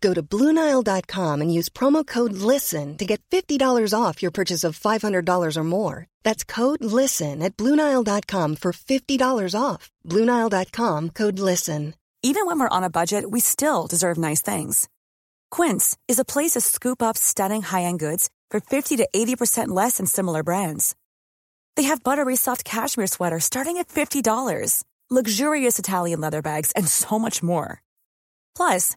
Go to Bluenile.com and use promo code LISTEN to get $50 off your purchase of $500 or more. That's code LISTEN at Bluenile.com for $50 off. Bluenile.com code LISTEN. Even when we're on a budget, we still deserve nice things. Quince is a place to scoop up stunning high end goods for 50 to 80% less than similar brands. They have buttery soft cashmere sweaters starting at $50, luxurious Italian leather bags, and so much more. Plus,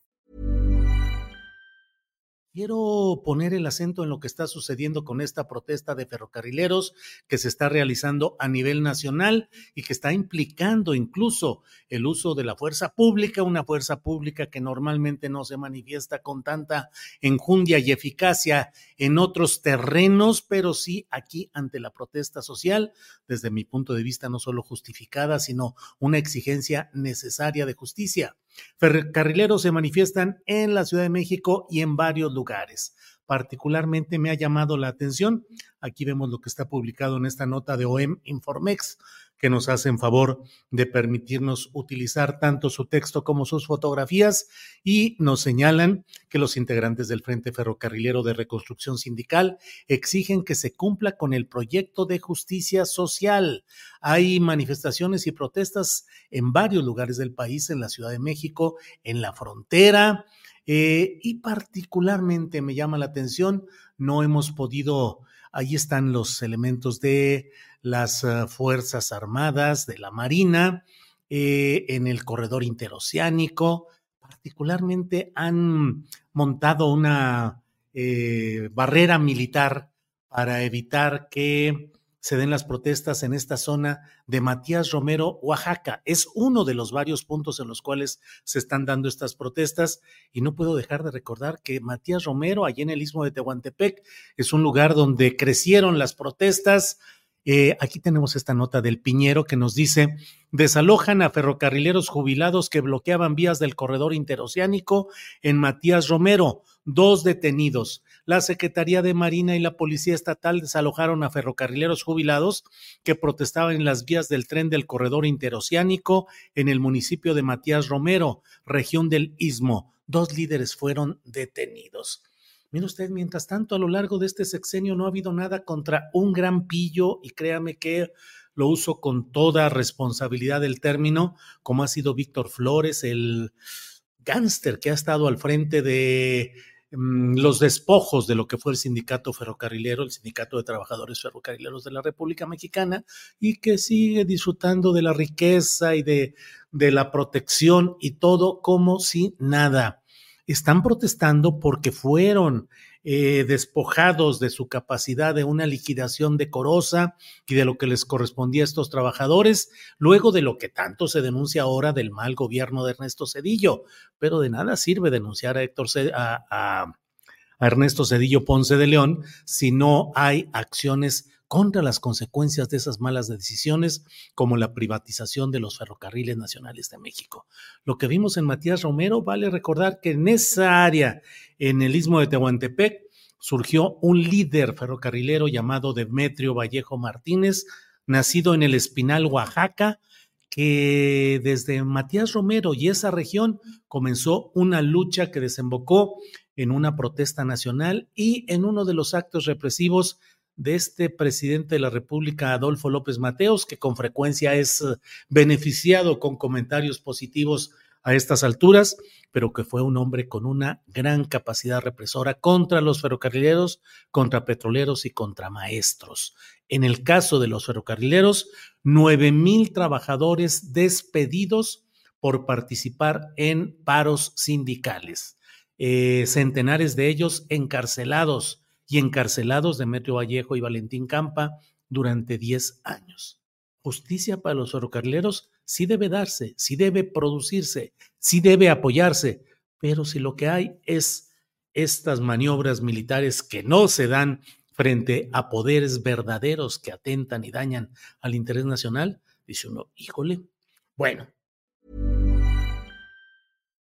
Quiero poner el acento en lo que está sucediendo con esta protesta de ferrocarrileros que se está realizando a nivel nacional y que está implicando incluso el uso de la fuerza pública, una fuerza pública que normalmente no se manifiesta con tanta enjundia y eficacia en otros terrenos, pero sí aquí ante la protesta social, desde mi punto de vista no solo justificada, sino una exigencia necesaria de justicia. Ferrocarrileros se manifiestan en la Ciudad de México y en varios lugares. Particularmente me ha llamado la atención, aquí vemos lo que está publicado en esta nota de OEM Informex, que nos hacen favor de permitirnos utilizar tanto su texto como sus fotografías y nos señalan que los integrantes del Frente Ferrocarrilero de Reconstrucción Sindical exigen que se cumpla con el proyecto de justicia social. Hay manifestaciones y protestas en varios lugares del país, en la Ciudad de México, en la frontera, eh, y particularmente me llama la atención, no hemos podido, ahí están los elementos de las uh, Fuerzas Armadas, de la Marina, eh, en el corredor interoceánico. Particularmente han montado una eh, barrera militar para evitar que se den las protestas en esta zona de Matías Romero, Oaxaca. Es uno de los varios puntos en los cuales se están dando estas protestas y no puedo dejar de recordar que Matías Romero, allí en el istmo de Tehuantepec, es un lugar donde crecieron las protestas, eh, aquí tenemos esta nota del Piñero que nos dice, desalojan a ferrocarrileros jubilados que bloqueaban vías del corredor interoceánico en Matías Romero, dos detenidos. La Secretaría de Marina y la Policía Estatal desalojaron a ferrocarrileros jubilados que protestaban en las vías del tren del corredor interoceánico en el municipio de Matías Romero, región del Istmo. Dos líderes fueron detenidos. Mire usted, mientras tanto, a lo largo de este sexenio no ha habido nada contra un gran pillo y créame que lo uso con toda responsabilidad del término, como ha sido Víctor Flores, el gánster que ha estado al frente de los despojos de lo que fue el sindicato ferrocarrilero, el sindicato de trabajadores ferrocarrileros de la República Mexicana, y que sigue disfrutando de la riqueza y de, de la protección y todo como si nada. Están protestando porque fueron eh, despojados de su capacidad de una liquidación decorosa y de lo que les correspondía a estos trabajadores, luego de lo que tanto se denuncia ahora del mal gobierno de Ernesto Cedillo. Pero de nada sirve denunciar a Héctor a, a Ernesto Cedillo Ponce de León si no hay acciones contra las consecuencias de esas malas decisiones, como la privatización de los ferrocarriles nacionales de México. Lo que vimos en Matías Romero, vale recordar que en esa área, en el istmo de Tehuantepec, surgió un líder ferrocarrilero llamado Demetrio Vallejo Martínez, nacido en el Espinal, Oaxaca, que desde Matías Romero y esa región comenzó una lucha que desembocó en una protesta nacional y en uno de los actos represivos de este presidente de la República, Adolfo López Mateos, que con frecuencia es eh, beneficiado con comentarios positivos a estas alturas, pero que fue un hombre con una gran capacidad represora contra los ferrocarrileros, contra petroleros y contra maestros. En el caso de los ferrocarrileros, nueve mil trabajadores despedidos por participar en paros sindicales, eh, centenares de ellos encarcelados, y encarcelados Demetrio Vallejo y Valentín Campa durante 10 años. Justicia para los ferrocarrileros sí debe darse, sí debe producirse, sí debe apoyarse, pero si lo que hay es estas maniobras militares que no se dan frente a poderes verdaderos que atentan y dañan al interés nacional, dice uno, híjole, bueno,